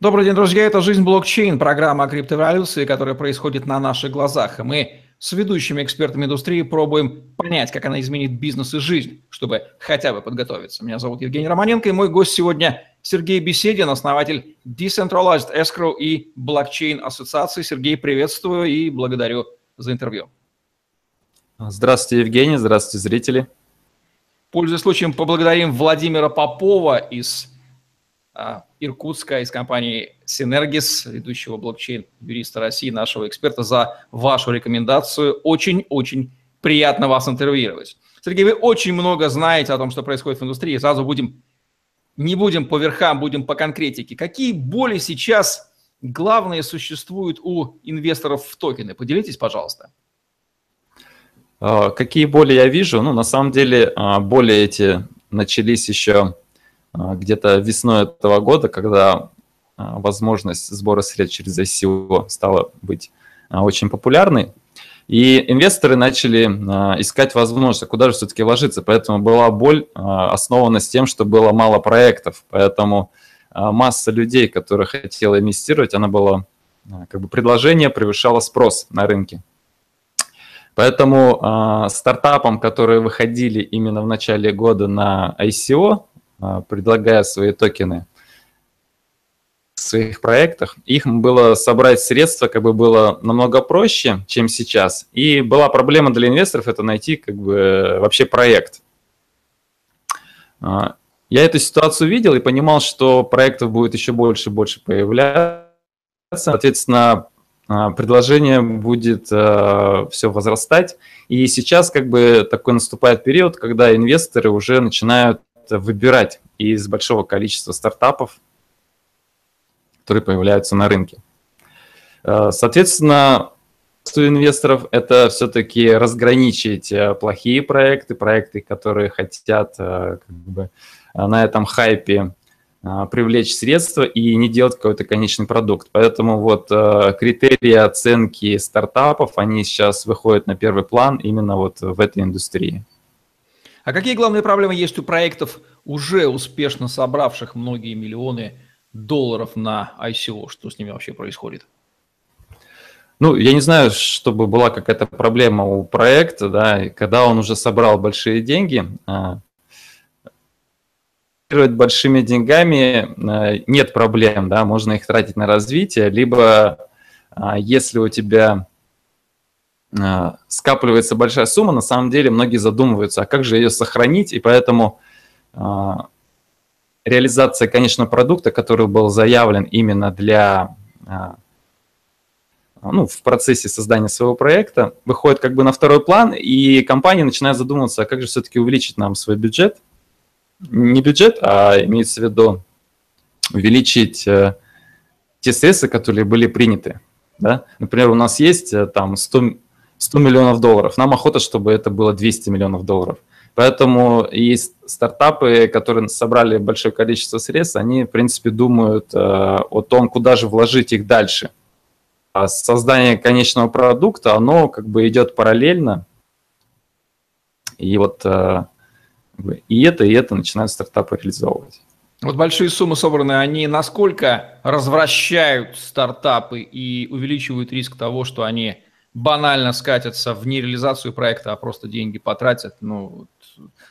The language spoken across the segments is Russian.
Добрый день, друзья. Это «Жизнь блокчейн», программа о криптовалюции, которая происходит на наших глазах. И мы с ведущими экспертами индустрии пробуем понять, как она изменит бизнес и жизнь, чтобы хотя бы подготовиться. Меня зовут Евгений Романенко, и мой гость сегодня Сергей Беседин, основатель Decentralized Escrow и Blockchain Ассоциации. Сергей, приветствую и благодарю за интервью. Здравствуйте, Евгений, здравствуйте, зрители. Пользуясь случаем, поблагодарим Владимира Попова из Иркутска из компании Synergis, ведущего блокчейн-юриста России, нашего эксперта, за вашу рекомендацию. Очень-очень приятно вас интервьюировать. Сергей, вы очень много знаете о том, что происходит в индустрии. Сразу будем, не будем по верхам, будем по конкретике. Какие боли сейчас главные существуют у инвесторов в токены? Поделитесь, пожалуйста. А, какие боли я вижу? Ну, на самом деле, а, боли эти начались еще а, где-то весной этого года, когда а, возможность сбора средств через ICO стала быть а, очень популярной. И инвесторы начали искать возможность, куда же все-таки вложиться. Поэтому была боль основана с тем, что было мало проектов. Поэтому масса людей, которые хотела инвестировать, она была, как бы предложение превышало спрос на рынке. Поэтому стартапам, которые выходили именно в начале года на ICO, а, предлагая свои токены в своих проектах, их было собрать средства как бы было намного проще, чем сейчас. И была проблема для инвесторов это найти как бы вообще проект. А, я эту ситуацию видел и понимал, что проектов будет еще больше и больше появляться. Соответственно, а, предложение будет все возрастать. И сейчас как бы такой наступает период, когда инвесторы уже начинают выбирать из большого количества стартапов, которые появляются на рынке. Э, соответственно, у инвесторов это все-таки разграничить э, плохие проекты, проекты, которые хотят э, как бы, на этом хайпе привлечь средства и не делать какой-то конечный продукт. Поэтому вот критерии оценки стартапов, они сейчас выходят на первый план именно вот в этой индустрии. А какие главные проблемы есть у проектов, уже успешно собравших многие миллионы долларов на ICO? Что с ними вообще происходит? Ну, я не знаю, чтобы была какая-то проблема у проекта, да, когда он уже собрал большие деньги, а, большими деньгами а, нет проблем, да, можно их тратить на развитие, либо а, если у тебя скапливается большая сумма, на самом деле многие задумываются, а как же ее сохранить, и поэтому а, реализация конечного продукта, который был заявлен именно для а, ну, в процессе создания своего проекта, выходит как бы на второй план, и компания начинает задумываться, а как же все-таки увеличить нам свой бюджет. Не бюджет, а имеется в виду увеличить э, те средства, которые были приняты. Да? Например, у нас есть э, там 100, 100 миллионов долларов. Нам охота, чтобы это было 200 миллионов долларов. Поэтому есть стартапы, которые собрали большое количество средств, они, в принципе, думают э, о том, куда же вложить их дальше. А создание конечного продукта, оно как бы идет параллельно. И вот э, и это, и это начинают стартапы реализовывать. Вот большие суммы собраны, они насколько развращают стартапы и увеличивают риск того, что они банально скатятся в нереализацию проекта, а просто деньги потратят. Ну,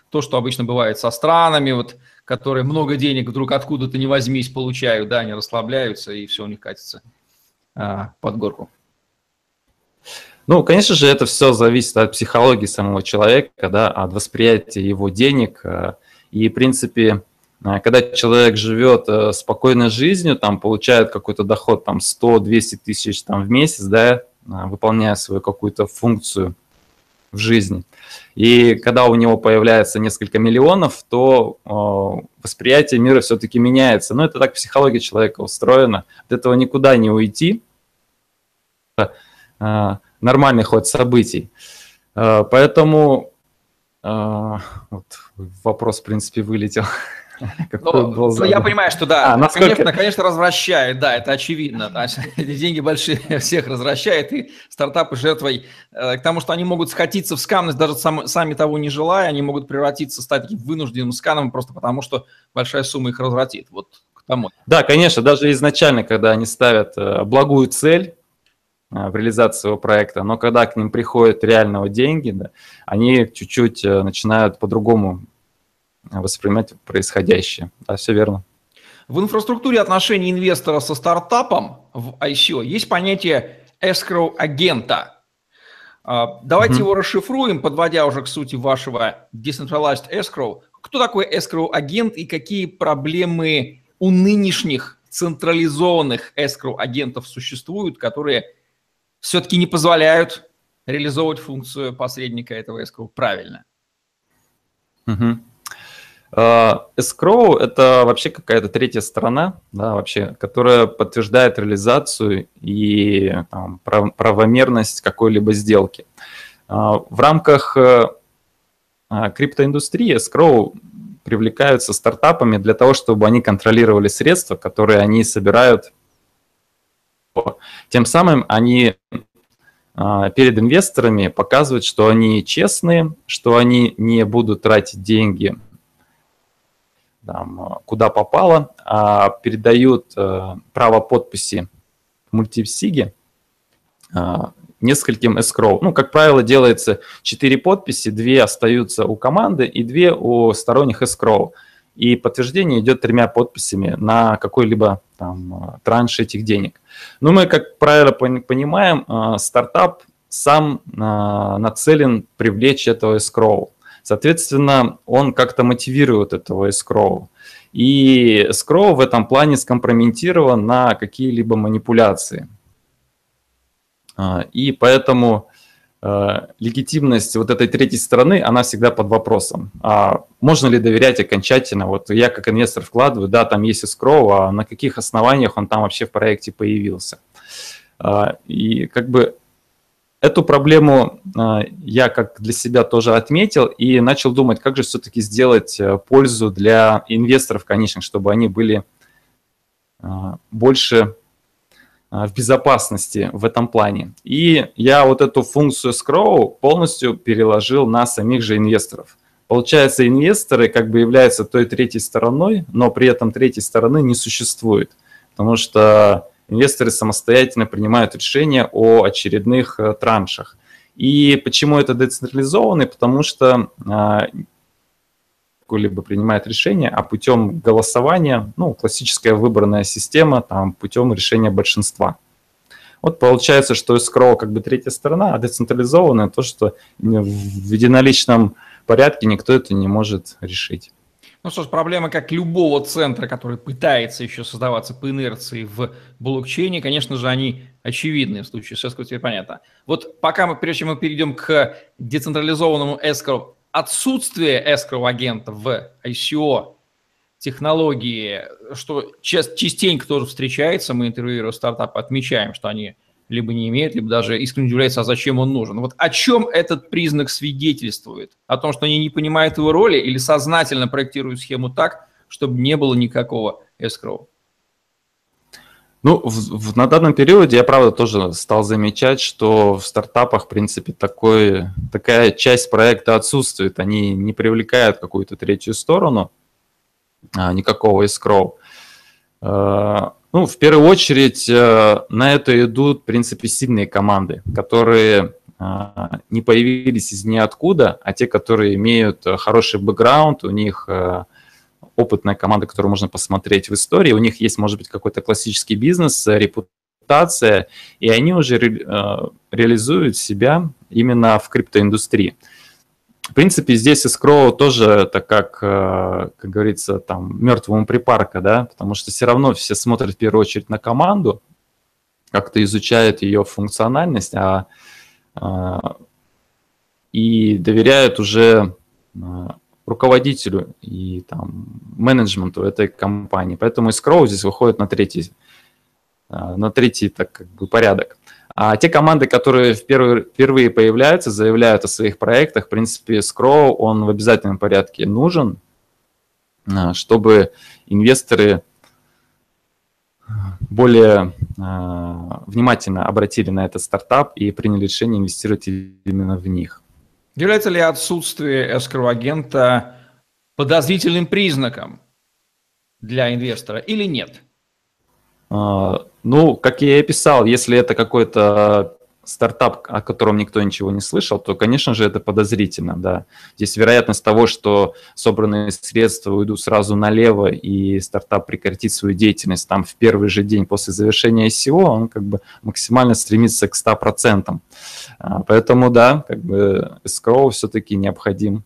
то, что обычно бывает со странами, вот, которые много денег вдруг откуда-то не возьмись получают, да, они расслабляются, и все у них катится а, под горку. Ну, конечно же, это все зависит от психологии самого человека, да, от восприятия его денег. И, в принципе, когда человек живет э, спокойной жизнью, там, получает какой-то доход, там, 100-200 тысяч там, в месяц, да, выполняя свою какую-то функцию в жизни. И когда у него появляется несколько миллионов, то э, восприятие мира все-таки меняется. Но это так психология человека устроена. От этого никуда не уйти. Э, нормальный ход событий. Э, поэтому э, вот вопрос, в принципе, вылетел. Ну, ну, я понимаю, что да, а, насколько... конечно, конечно, развращает, да, это очевидно. деньги большие всех развращает, и стартапы жертвой э, к тому, что они могут схватиться в скамность, даже сам, сами того не желая, они могут превратиться, стать таким вынужденным сканом просто потому, что большая сумма их развратит. Вот к помочь. Да, конечно, даже изначально, когда они ставят э, благую цель э, в реализации своего проекта, но когда к ним приходят реального деньги, да, они чуть-чуть э, начинают по-другому воспринимать происходящее. Да, все верно. В инфраструктуре отношений инвестора со стартапом в ICO есть понятие escrow агента. А, давайте mm-hmm. его расшифруем, подводя уже к сути вашего decentralized escrow. Кто такой escrow агент и какие проблемы у нынешних централизованных escrow агентов существуют, которые все-таки не позволяют реализовывать функцию посредника этого escrow правильно? Угу. Escrow – это вообще какая-то третья сторона, да, вообще, которая подтверждает реализацию и там, правомерность какой-либо сделки. А, в рамках э, криптоиндустрии Escrow привлекаются стартапами для того, чтобы они контролировали средства, которые они собирают. Тем самым они перед инвесторами показывают, что они честные, что они не будут тратить деньги там, куда попало, а передают э, право подписи в мультисиге э, нескольким escrow. Ну, как правило, делается 4 подписи, 2 остаются у команды и 2 у сторонних escrow. И подтверждение идет тремя подписями на какой-либо там транш этих денег. Но мы, как правило, понимаем, э, стартап сам нацелен привлечь этого escrow. Соответственно, он как-то мотивирует этого escrow. И escrow в этом плане скомпрометирован на какие-либо манипуляции. А, и поэтому э, легитимность вот этой третьей стороны, она всегда под вопросом. А можно ли доверять окончательно? Вот я как инвестор вкладываю, да, там есть escrow, а на каких основаниях он там вообще в проекте появился? А, и как бы Эту проблему а, я как для себя тоже отметил и начал думать, как же все-таки сделать э, пользу для инвесторов конечных, чтобы они были а, больше а, в безопасности в этом плане. И я вот эту функцию Scrow полностью переложил на самих же инвесторов. Получается, инвесторы как бы являются той третьей стороной, но при этом третьей стороны не существует, потому что инвесторы самостоятельно принимают решения о очередных э, траншах. И почему это децентрализованный? Потому что а, либо принимает решение, а путем голосования, ну, классическая выбранная система, там, путем решения большинства. Вот получается, что escrow как бы третья сторона, а децентрализованная то, что в единоличном порядке никто это не может решить. Ну что ж, проблема как любого центра, который пытается еще создаваться по инерции в блокчейне, конечно же, они очевидны в случае с escrow, теперь понятно. Вот пока мы, прежде чем мы перейдем к децентрализованному escrow, отсутствие escrow агента в ICO технологии, что частенько тоже встречается, мы интервьюируя стартапы, отмечаем, что они либо не имеют, либо даже искренне удивляются, а зачем он нужен. Вот о чем этот признак свидетельствует? О том, что они не понимают его роли или сознательно проектируют схему так, чтобы не было никакого escrow? Ну, в, в, на данном периоде я, правда, тоже стал замечать, что в стартапах, в принципе, такой, такая часть проекта отсутствует. Они не привлекают какую-то третью сторону, а, никакого escrow. Ну, в первую очередь э, на это идут, в принципе, сильные команды, которые а, не появились из ниоткуда, а те, которые имеют э, хороший бэкграунд, у них э, опытная команда, которую можно посмотреть в истории, у них есть, может быть, какой-то классический бизнес, репутация, и они уже ре, реализуют себя именно в криптоиндустрии. В принципе, здесь escrow тоже это как, э, как говорится, там, мертвому припарка, да, потому что все равно все смотрят в первую очередь на команду, как-то изучают ее функциональность, а, а и доверяют уже а, руководителю и там менеджменту этой компании. Поэтому escrow здесь выходит на третий, на третий так как бы порядок. А те команды, которые впервые, появляются, заявляют о своих проектах, в принципе, Scroll, он в обязательном порядке нужен, а, чтобы инвесторы более э, внимательно обратили на этот стартап и приняли решение инвестировать именно в них. Является ли отсутствие escrow-агента подозрительным признаком для инвестора или нет? А, ну, как я и писал, если это какой-то стартап, о котором никто ничего не слышал, то, конечно же, это подозрительно, да. Здесь вероятность того, что собранные средства уйдут сразу налево и стартап прекратит свою деятельность там в первый же день после завершения ICO, он как бы максимально стремится к 100%. А, поэтому, да, как бы escrow все-таки необходим.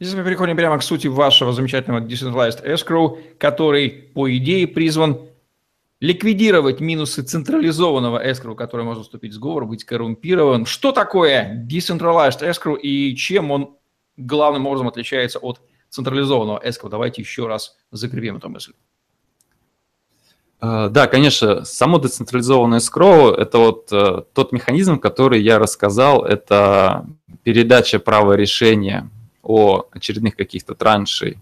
Здесь мы переходим прямо к сути вашего замечательного Decentralized Escrow, который, по идее, призван ликвидировать минусы централизованного escrow, который может вступить в сговор, быть коррумпирован. Что такое decentralized escrow и чем он главным образом отличается от централизованного escrow? Давайте еще раз закрепим эту мысль. А, да, конечно, само децентрализованное escrow – это вот э, тот механизм, который я рассказал, это передача права решения о очередных каких-то траншей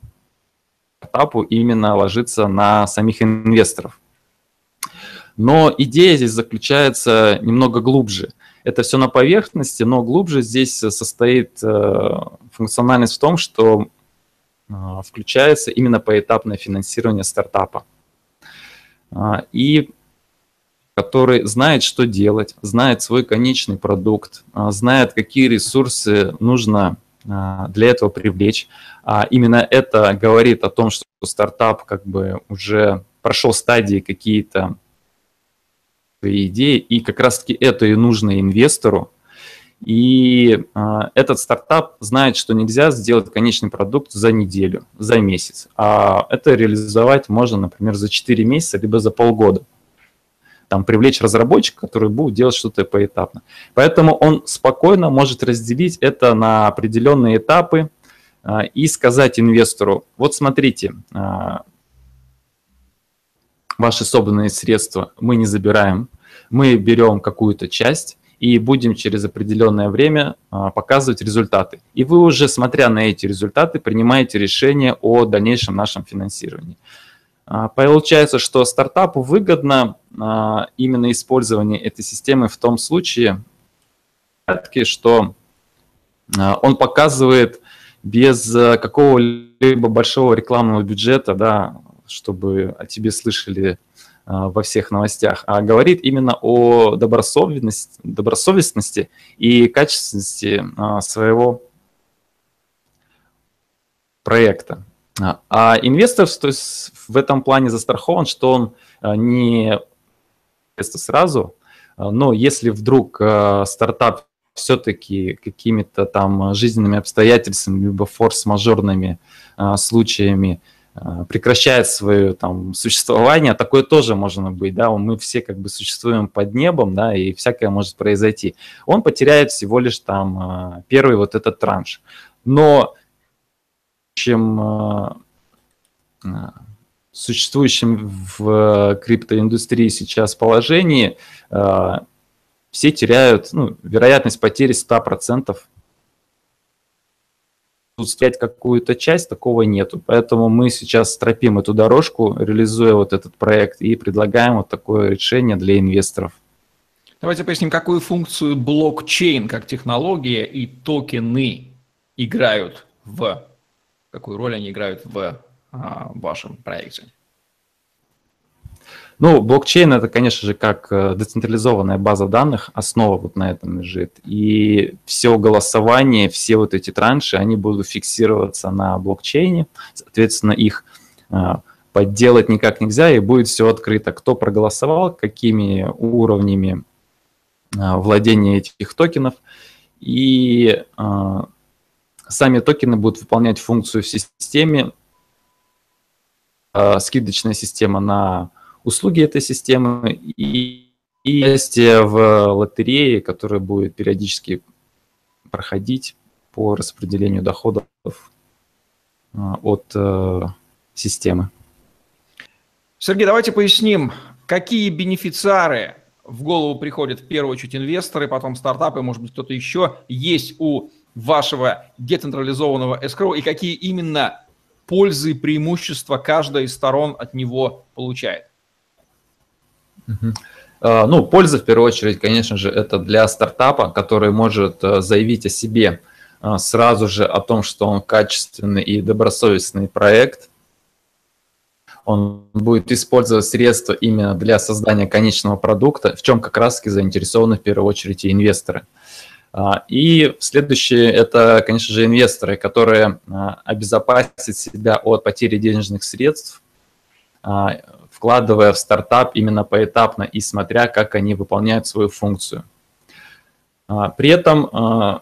этапу именно ложится на самих инвесторов. Но идея здесь заключается немного глубже. Это все на поверхности, но глубже здесь состоит э, функциональность в том, что э, включается именно поэтапное финансирование стартапа. А, и который знает, что делать, знает свой конечный продукт, а, знает, какие ресурсы нужно а, для этого привлечь. Именно это говорит о том, что стартап как бы уже прошел стадии какие-то свои идеи, и как раз-таки это и нужно инвестору. И э, этот стартап знает, что нельзя сделать конечный продукт за неделю, за месяц, а это реализовать можно, например, за 4 месяца, либо за полгода. Там привлечь разработчика, который будет делать что-то поэтапно. Поэтому он спокойно может разделить это на определенные этапы э, и сказать инвестору, вот смотрите, э, ваши собранные средства мы не забираем, мы берем какую-то часть и будем через определенное время а, показывать результаты. И вы уже, смотря на эти результаты, принимаете решение о дальнейшем нашем финансировании. А, получается, что стартапу выгодно а, именно использование этой системы в том случае, что он показывает без какого-либо большого рекламного бюджета, да, чтобы о тебе слышали во всех новостях, а говорит именно о добросовестности, добросовестности и качественности а, своего проекта. А, а инвестор то есть, в этом плане застрахован, что он не сразу, но если вдруг стартап все-таки какими-то там жизненными обстоятельствами, либо форс-мажорными случаями прекращает свое там существование, такое тоже можно быть, да, мы все как бы существуем под небом, да, и всякое может произойти. Он потеряет всего лишь там э, первый вот этот транш. Но чем э, существующем в криптоиндустрии сейчас положении, все теряют, ну, вероятность потери 100% снять какую-то часть, такого нету. Поэтому мы сейчас стропим эту дорожку, реализуя вот этот проект и предлагаем вот такое решение для инвесторов. Давайте поясним, какую функцию блокчейн как технология и токены играют в, какую роль они играют в а, вашем проекте. Ну, блокчейн это, конечно же, как э, децентрализованная база данных, основа вот на этом лежит. И все голосование, все вот эти транши, они будут фиксироваться на блокчейне. Соответственно, их э, подделать никак нельзя, и будет все открыто. Кто проголосовал, какими уровнями э, владения этих токенов. И сами токены будут выполнять функцию в системе. Скидочная система на услуги этой системы и, и участие в лотерее, которая будет периодически проходить по распределению доходов а, от э, системы. Сергей, давайте поясним, какие бенефициары в голову приходят в первую очередь инвесторы, потом стартапы, может быть, кто-то еще есть у вашего децентрализованного escrow и какие именно пользы и преимущества каждая из сторон от него получает? А, ну, польза в первую очередь, конечно же, это для стартапа, который может э, заявить о себе а, сразу же о том, что он качественный и добросовестный проект. он будет использовать средства именно для создания конечного продукта, в чем как раз-таки заинтересованы в первую очередь и инвесторы. А, и следующее – это, конечно же, инвесторы, которые обезопасят себя от потери денежных средств, вкладывая в стартап именно поэтапно и смотря, как они выполняют свою функцию. При этом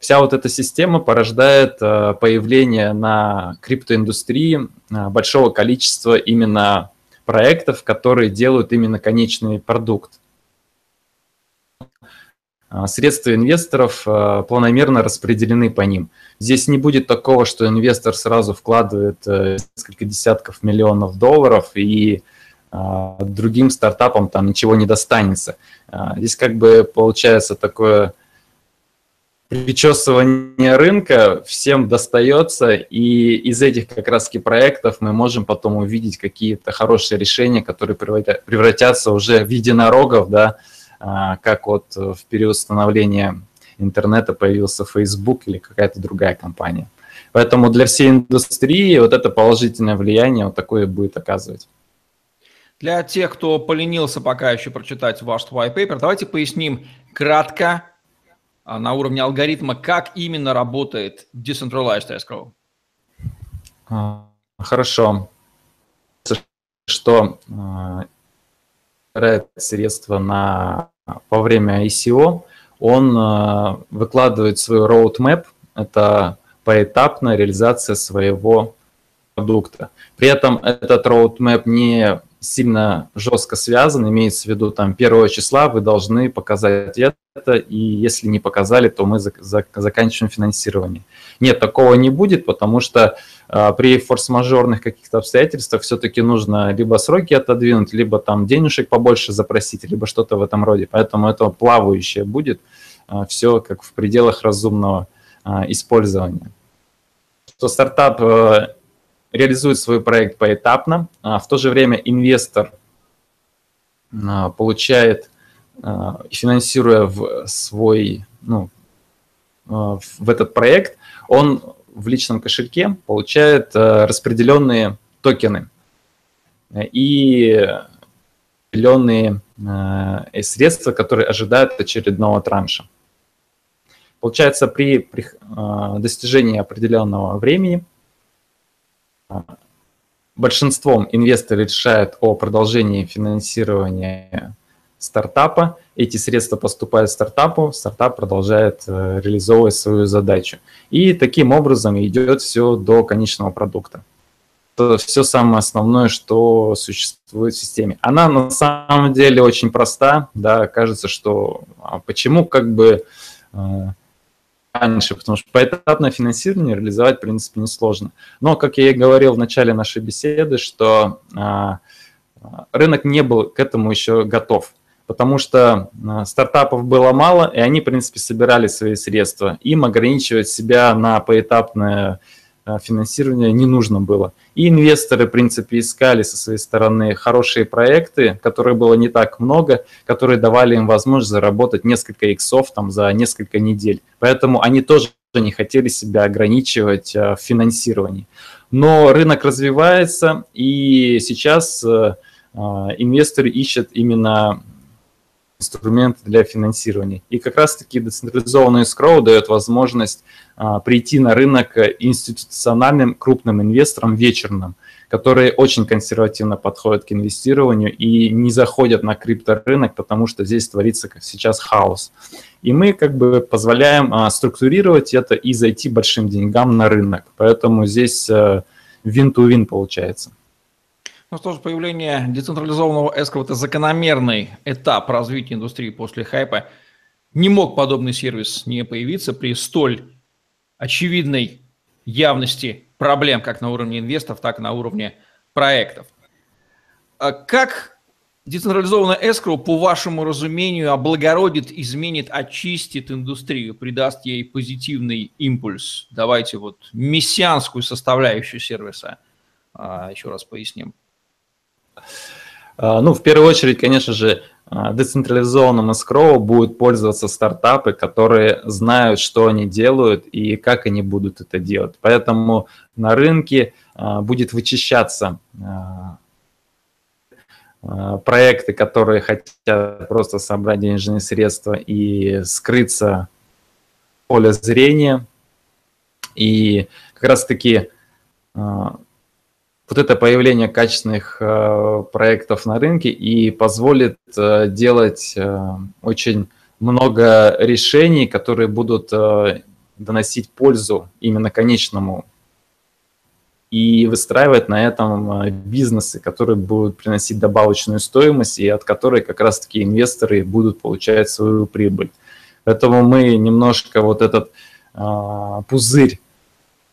вся вот эта система порождает появление на криптоиндустрии большого количества именно проектов, которые делают именно конечный продукт. А, средства инвесторов а, планомерно распределены по ним. Здесь не будет такого, что инвестор сразу вкладывает э, несколько десятков миллионов долларов и а, другим стартапам там ничего не достанется. Здесь как бы получается такое причесывание рынка, всем достается, и из этих как раз проектов мы можем потом увидеть какие-то хорошие решения, которые превратятся уже в единорогов, да, как вот в период становления интернета появился Facebook или какая-то другая компания. Поэтому для всей индустрии вот это положительное влияние вот такое будет оказывать. Для тех, кто поленился пока еще прочитать ваш white paper, давайте поясним кратко а, на уровне алгоритма, как именно работает Decentralized Escrow. А, хорошо. Что средства на во время ICO, он э, выкладывает свой roadmap, это поэтапная реализация своего продукта. При этом этот roadmap не сильно жестко связан, имеется в виду там первого числа вы должны показать это, и если не показали, то мы заканчиваем финансирование. Нет, такого не будет, потому что а, при форс-мажорных каких-то обстоятельствах все-таки нужно либо сроки отодвинуть, либо там денежек побольше запросить, либо что-то в этом роде. Поэтому это плавающее будет а, все как в пределах разумного а, использования. Что стартап реализует свой проект поэтапно, в то же время инвестор получает, финансируя в свой, ну, в этот проект, он в личном кошельке получает распределенные токены и определенные средства, которые ожидают очередного транша. Получается, при, при достижении определенного времени большинством инвесторы решают о продолжении финансирования стартапа, эти средства поступают стартапу, стартап продолжает э, реализовывать свою задачу. И таким образом идет все до конечного продукта. Это все самое основное, что существует в системе. Она на самом деле очень проста, да, кажется, что а почему как бы э, раньше, потому что поэтапное финансирование реализовать, в принципе, несложно. Но, как я и говорил в начале нашей беседы, что а, рынок не был к этому еще готов потому что а, стартапов было мало, и они, в принципе, собирали свои средства. Им ограничивать себя на поэтапное а, финансирование не нужно было. И инвесторы, в принципе, искали со своей стороны хорошие проекты, которые было не так много, которые давали им возможность заработать несколько иксов там за несколько недель. Поэтому они тоже не хотели себя ограничивать а, в финансировании. Но рынок развивается, и сейчас инвесторы ищут именно инструмент для финансирования. И как раз-таки децентрализованный escrow дает возможность а, прийти на рынок институциональным крупным инвесторам вечерным, которые очень консервативно подходят к инвестированию и не заходят на крипторынок, потому что здесь творится как сейчас хаос. И мы как бы позволяем а, структурировать это и зайти большим деньгам на рынок. Поэтому здесь а, win-to-win получается. Ну что ж, появление децентрализованного эскро – это закономерный этап развития индустрии после хайпа. Не мог подобный сервис не появиться при столь очевидной явности проблем как на уровне инвесторов, так и на уровне проектов. А как децентрализованная эскро, по вашему разумению, облагородит, изменит, очистит индустрию, придаст ей позитивный импульс? Давайте вот мессианскую составляющую сервиса а, еще раз поясним. Ну, в первую очередь, конечно же, децентрализованным escrow будут пользоваться стартапы, которые знают, что они делают и как они будут это делать. Поэтому на рынке будет вычищаться проекты, которые хотят просто собрать денежные средства и скрыться в поле зрения. И как раз-таки вот это появление качественных э, проектов на рынке и позволит э, делать э, очень много решений, которые будут доносить пользу именно конечному и выстраивать на этом бизнесы, которые будут приносить добавочную стоимость и от которой как раз-таки инвесторы будут получать свою прибыль. Поэтому мы немножко вот этот пузырь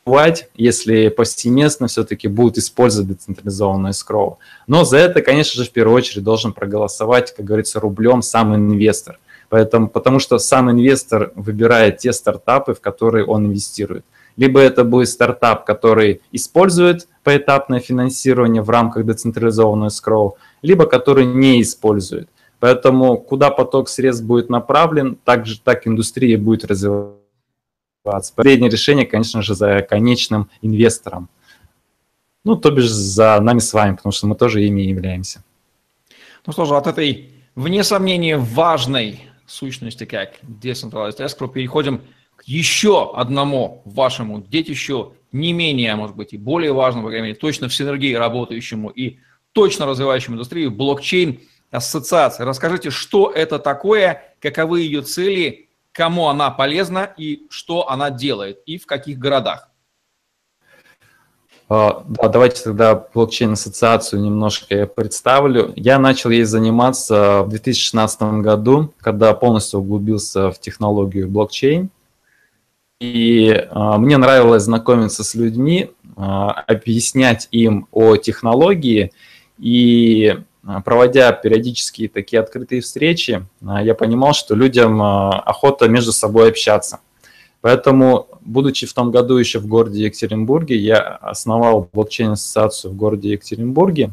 бывать, если повсеместно все-таки будут использовать децентрализованное скроу. Но за это, конечно же, в первую очередь должен проголосовать, как говорится, рублем сам инвестор. Поэтому, потому что сам инвестор выбирает те стартапы, в которые он инвестирует. Либо это будет стартап, который использует поэтапное финансирование в рамках децентрализованного скроу, либо который не использует. Поэтому куда поток средств будет направлен, так же так индустрия будет развиваться Последнее решение, конечно же, за конечным инвестором. Ну, то бишь за нами с вами, потому что мы тоже ими являемся. Ну что же, от этой, вне сомнения, важной сущности, как Decentralized Escrow, переходим к еще одному вашему детищу, не менее, может быть, и более важному, по крайней мере, точно в синергии работающему и точно развивающему индустрию, блокчейн ассоциации. Расскажите, что это такое, каковы ее цели кому она полезна и что она делает, и в каких городах. А, да, давайте тогда блокчейн-ассоциацию немножко я представлю. Я начал ей заниматься в 2016 году, когда полностью углубился в технологию блокчейн. И а, мне нравилось знакомиться с людьми, а, объяснять им о технологии и проводя периодические такие открытые встречи, а, я понимал, что людям а, охота между собой общаться. Поэтому, будучи в том году еще в городе Екатеринбурге, я основал блокчейн-ассоциацию в городе Екатеринбурге.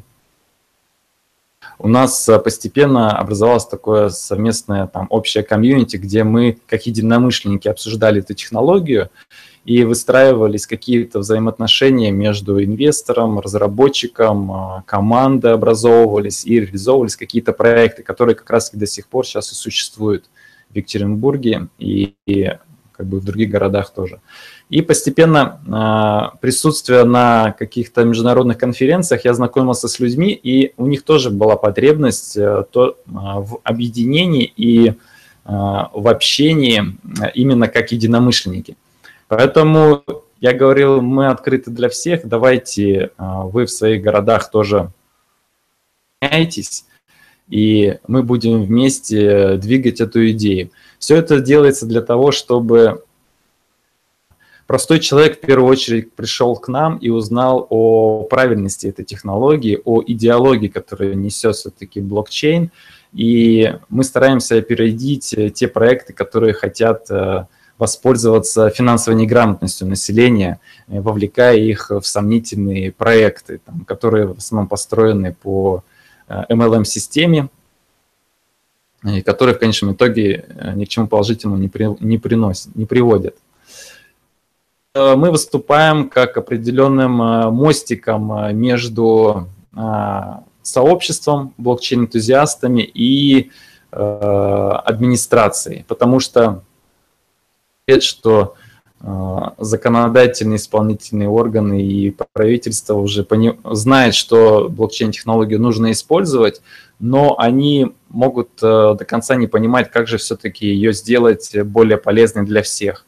У нас постепенно образовалось такое совместное там, общее комьюнити, где мы, как единомышленники, обсуждали эту технологию и выстраивались какие-то взаимоотношения между инвестором, разработчиком, а, команды образовывались и реализовывались какие-то проекты, которые как раз до сих пор сейчас и существуют в Екатеринбурге и, и как бы в других городах тоже. И постепенно э, присутствие на каких-то международных конференциях я знакомился с людьми, и у них тоже была потребность э, то, э, в объединении и э, в общении именно как единомышленники. Поэтому я говорил, мы открыты для всех, давайте а, вы в своих городах тоже меняйтесь, и мы будем вместе двигать эту идею. Все это делается для того, чтобы простой человек в первую очередь пришел к нам и узнал о правильности этой технологии, о идеологии, которую несет все-таки блокчейн. И мы стараемся опередить те проекты, которые хотят э, воспользоваться финансовой неграмотностью населения, э, вовлекая их в сомнительные проекты, там, которые в основном построены по MLM-системе, э, и которые в конечном итоге э, ни к чему положительному не, при, не приносят, не приводят. Мы выступаем как определенным мостиком между сообществом, блокчейн-энтузиастами и администрацией, потому что что а, законодательные, исполнительные органы и правительство уже пони... знают, что блокчейн-технологию нужно использовать, но они могут э, до конца не понимать, как же все-таки ее сделать более полезной для всех.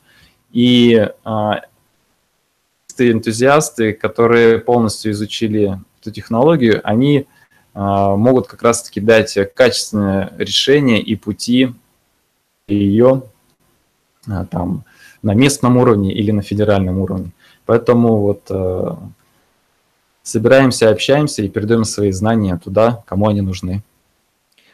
И а, энтузиасты, которые полностью изучили эту технологию, они а, могут как раз-таки дать качественное решение и пути ее а, там, на местном уровне или на федеральном уровне. Поэтому вот э, собираемся, общаемся и передаем свои знания туда, кому они нужны.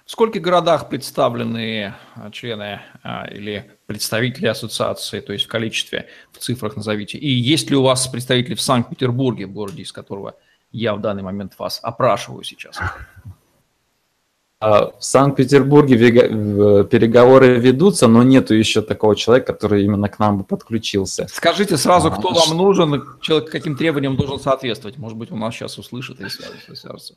В скольких городах представлены а, члены а, или представители ассоциации, то есть в количестве, в цифрах назовите? И есть ли у вас представители в Санкт-Петербурге, городе, из которого я в данный момент вас опрашиваю сейчас? в Санкт-Петербурге переговоры ведутся, но нету еще такого человека, который именно к нам бы подключился. Скажите сразу, кто а, вам нужен, человек каким требованиям должен соответствовать. Может быть, он нас сейчас услышит и свяжется.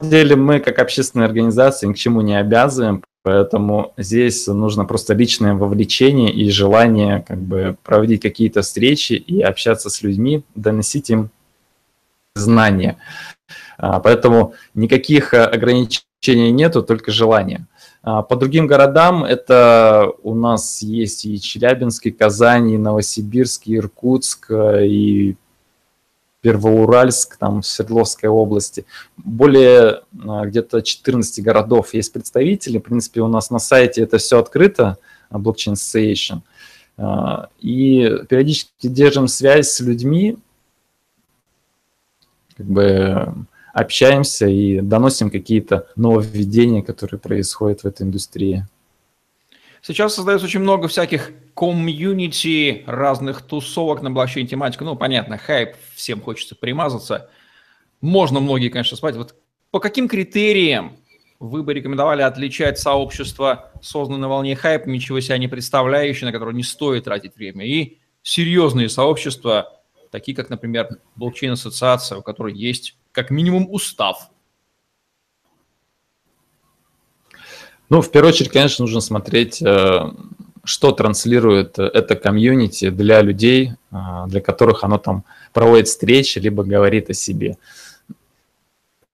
На самом деле мы, как общественная организация, ни к чему не обязываем, поэтому здесь нужно просто личное вовлечение и желание как бы проводить какие-то встречи и общаться с людьми, доносить им знания. А, поэтому никаких ограничений ограничений нету, только желание. А, по другим городам это у нас есть и Челябинск, и Казань, и Новосибирск, и Иркутск, и Первоуральск, там в Свердловской области. Более а, где-то 14 городов есть представители. В принципе, у нас на сайте это все открыто, Blockchain Association. А, и периодически держим связь с людьми, как бы общаемся и доносим какие-то нововведения, которые происходят в этой индустрии. Сейчас создается очень много всяких комьюнити, разных тусовок на блокчейн-тематику. Ну, понятно, хайп, всем хочется примазаться. Можно многие, конечно, спать. Вот по каким критериям вы бы рекомендовали отличать сообщество, созданное на волне хайп, ничего себя не представляющее, на которое не стоит тратить время, и серьезные сообщества, такие как, например, блокчейн-ассоциация, у которой есть как минимум устав. Ну, в первую очередь, конечно, нужно смотреть, э, что транслирует это комьюнити для людей, э, для которых оно там проводит встречи, либо говорит о себе.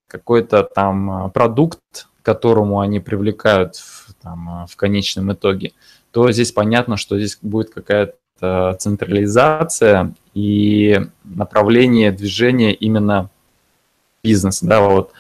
Какой-то там э, продукт, которому они привлекают в, там, в конечном итоге, то здесь понятно, что здесь будет какая-то централизация и направление движения именно бизнес, да, вот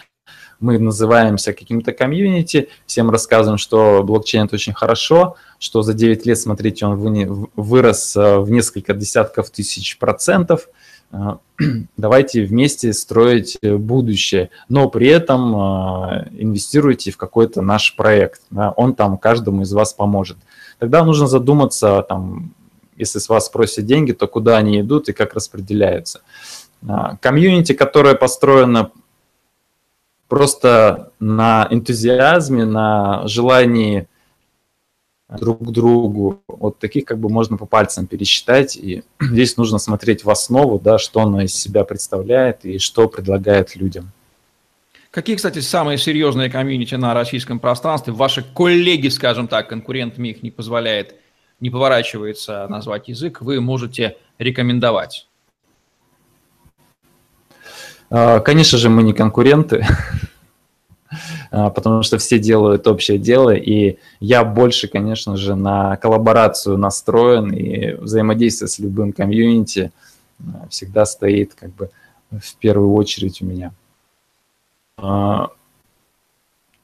мы называемся каким-то комьюнити, всем рассказываем, что блокчейн это очень хорошо, что за 9 лет, смотрите, он вырос э, в несколько десятков тысяч процентов, э, давайте вместе строить будущее, но при этом э, инвестируйте в какой-то наш проект, да, он там каждому из вас поможет. Тогда нужно задуматься, там, если с вас просят деньги, то куда они идут и как распределяются. А, комьюнити, которое построено просто на энтузиазме, на желании друг к другу. Вот таких как бы можно по пальцам пересчитать. И здесь нужно смотреть в основу, да, что оно из себя представляет и что предлагает людям. Какие, кстати, самые серьезные комьюнити на российском пространстве? Ваши коллеги, скажем так, конкурентами их не позволяет, не поворачивается назвать язык, вы можете рекомендовать? А, конечно же, мы не конкуренты, а, потому что все делают общее дело, и я больше, конечно же, на коллаборацию настроен, и взаимодействие с любым комьюнити а, всегда стоит как бы в первую очередь у меня.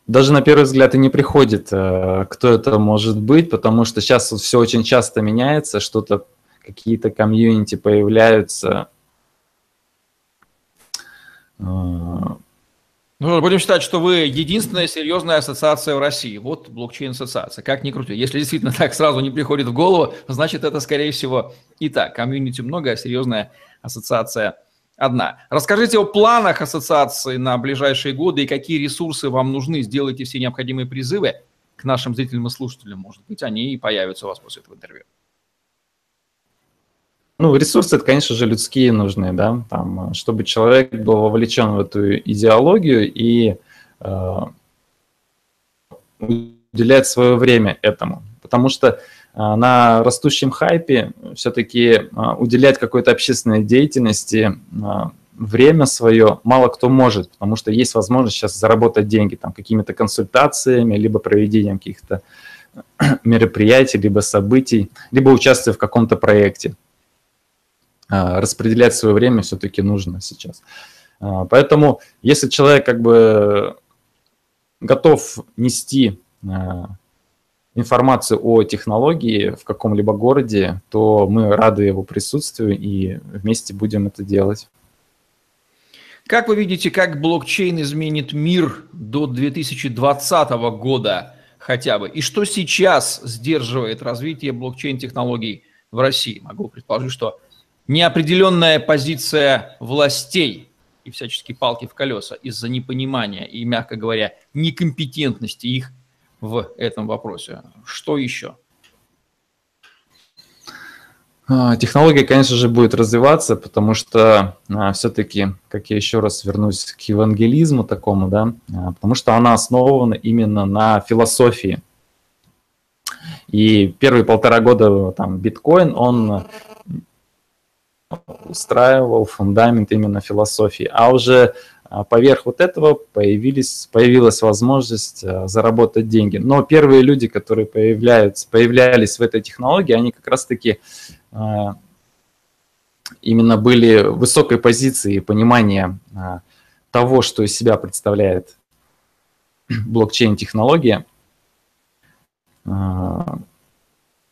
Даже на первый взгляд и не приходит, кто это может быть, потому что сейчас все очень часто меняется, что-то, какие-то комьюнити появляются, ну, будем считать, что вы единственная серьезная ассоциация в России. Вот блокчейн-ассоциация. Как ни крути. Если действительно так сразу не приходит в голову, значит, это, скорее всего, и так. Комьюнити много, а серьезная ассоциация одна. Расскажите о планах ассоциации на ближайшие годы и какие ресурсы вам нужны. Сделайте все необходимые призывы к нашим зрителям и слушателям. Может быть, они и появятся у вас после этого интервью. Ну, ресурсы, это, конечно же, людские нужны, да, там, чтобы человек был вовлечен в эту идеологию и э, уделять свое время этому. Потому что э, на растущем хайпе все-таки э, уделять какой-то общественной деятельности э, время свое мало кто может, потому что есть возможность сейчас заработать деньги там какими-то консультациями, либо проведением каких-то мероприятий, либо событий, либо участие в каком-то проекте. А, распределять свое время все-таки нужно сейчас. А, поэтому, если человек как бы готов нести а, информацию о технологии в каком-либо городе, то мы рады его присутствию и вместе будем это делать. Как вы видите, как блокчейн изменит мир до 2020 года хотя бы? И что сейчас сдерживает развитие блокчейн-технологий в России? Могу предположить, что неопределенная позиция властей и всяческие палки в колеса из-за непонимания и, мягко говоря, некомпетентности их в этом вопросе. Что еще? А, технология, конечно же, будет развиваться, потому что а, все-таки, как я еще раз вернусь к евангелизму такому, да, а, потому что она основана именно на философии. И первые полтора года там биткоин, он устраивал фундамент именно философии. А уже а, поверх вот этого появились, появилась возможность а, заработать деньги. Но первые люди, которые появляются, появлялись в этой технологии, они как раз-таки а, именно были в высокой позиции понимания того, что из себя представляет блокчейн-технология,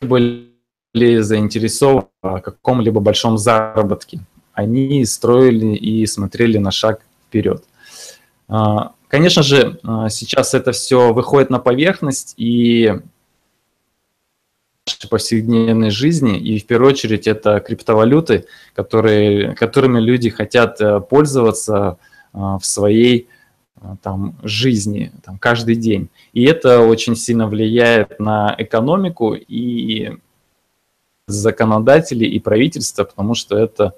были заинтересованы в каком-либо большом заработке. Они строили и смотрели на шаг вперед. А, конечно же, а, сейчас это все выходит на поверхность и нашей повседневной жизни, и в первую очередь это криптовалюты, которые, которыми люди хотят э, пользоваться а, в своей там, жизни там, каждый день. И это очень сильно влияет на экономику и законодателей и правительства, потому что это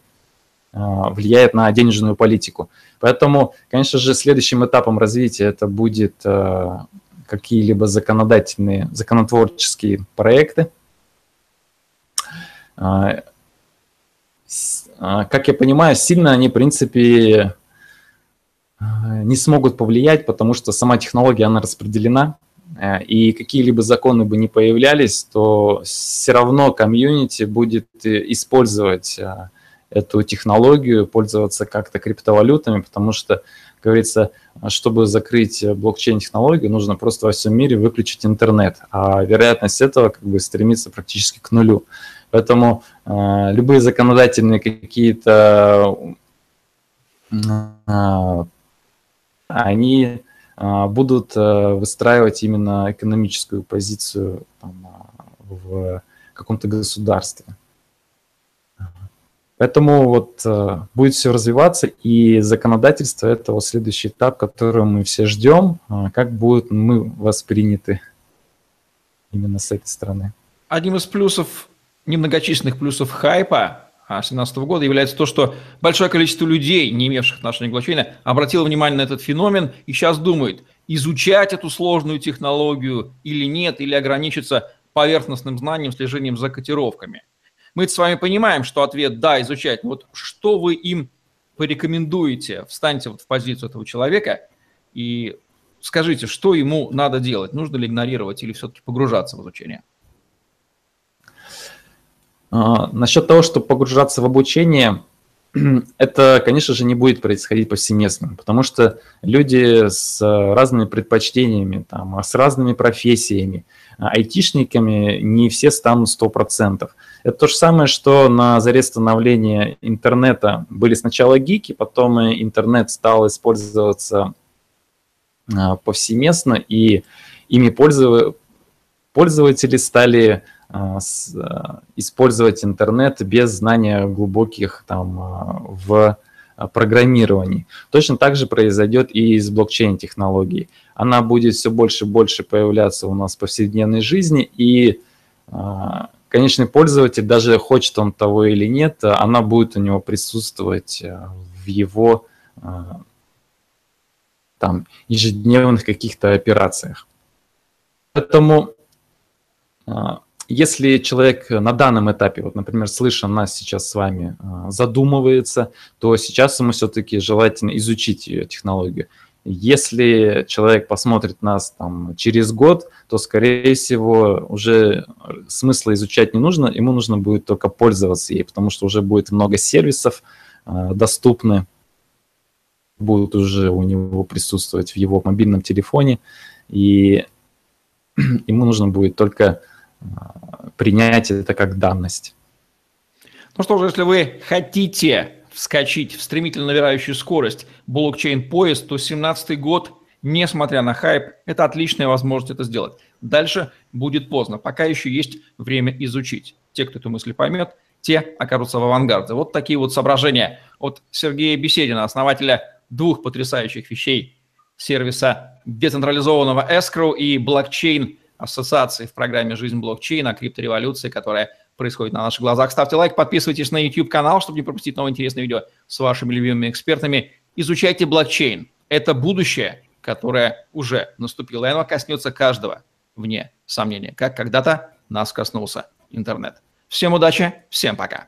влияет на денежную политику. Поэтому, конечно же, следующим этапом развития это будет э, какие-либо законодательные, законотворческие проекты. А, как я понимаю, сильно они, в принципе, э, не смогут повлиять, потому что сама технология, она распределена, э, и какие-либо законы бы не появлялись, то все равно комьюнити будет использовать эту технологию, пользоваться как-то криптовалютами, потому что, как говорится, чтобы закрыть блокчейн-технологию, нужно просто во всем мире выключить интернет, а вероятность этого как бы стремится практически к нулю. Поэтому э, любые законодательные какие-то э, они э, будут э, выстраивать именно экономическую позицию там, в каком-то государстве. Поэтому вот э, будет все развиваться, и законодательство – это вот следующий этап, который мы все ждем, э, как будут мы восприняты именно с этой стороны. Одним из плюсов, немногочисленных плюсов хайпа 2017 года является то, что большое количество людей, не имевших отношения к блокчейну, обратило внимание на этот феномен и сейчас думает, изучать эту сложную технологию или нет, или ограничиться поверхностным знанием, слежением за котировками – мы с вами понимаем, что ответ «да» изучать. Вот что вы им порекомендуете? Встаньте вот в позицию этого человека и скажите, что ему надо делать? Нужно ли игнорировать или все-таки погружаться в изучение? А, насчет того, чтобы погружаться в обучение, это, конечно же, не будет происходить повсеместно, потому что люди с разными предпочтениями, там, с разными профессиями, айтишниками не все станут 100%. Это то же самое, что на заре становления интернета были сначала гики, потом интернет стал использоваться а, повсеместно, и ими пользователи стали а, а, использовать интернет без знания глубоких там в программировании. Точно так же произойдет и с блокчейн-технологией. Она будет все больше и больше появляться у нас в повседневной жизни, и конечный пользователь, даже хочет он того или нет, она будет у него присутствовать в его там, ежедневных каких-то операциях. Поэтому, если человек на данном этапе, вот, например, слыша нас сейчас с вами, задумывается, то сейчас ему все-таки желательно изучить ее технологию. Если человек посмотрит нас там через год, то, скорее всего, уже смысла изучать не нужно, ему нужно будет только пользоваться ей, потому что уже будет много сервисов э, доступны, будут уже у него присутствовать в его мобильном телефоне, и ему нужно будет только э, принять это как данность. Ну что же, если вы хотите вскочить в стремительно набирающую скорость блокчейн-поезд, то 2017 год, несмотря на хайп, это отличная возможность это сделать. Дальше будет поздно, пока еще есть время изучить. Те, кто эту мысль поймет, те окажутся в авангарде. Вот такие вот соображения от Сергея Беседина, основателя двух потрясающих вещей сервиса децентрализованного escrow и блокчейн ассоциации в программе «Жизнь блокчейна», криптореволюции, которая происходит на наших глазах. Ставьте лайк, подписывайтесь на YouTube-канал, чтобы не пропустить новые интересные видео с вашими любимыми экспертами. Изучайте блокчейн. Это будущее, которое уже наступило, и оно коснется каждого, вне сомнения, как когда-то нас коснулся интернет. Всем удачи, всем пока.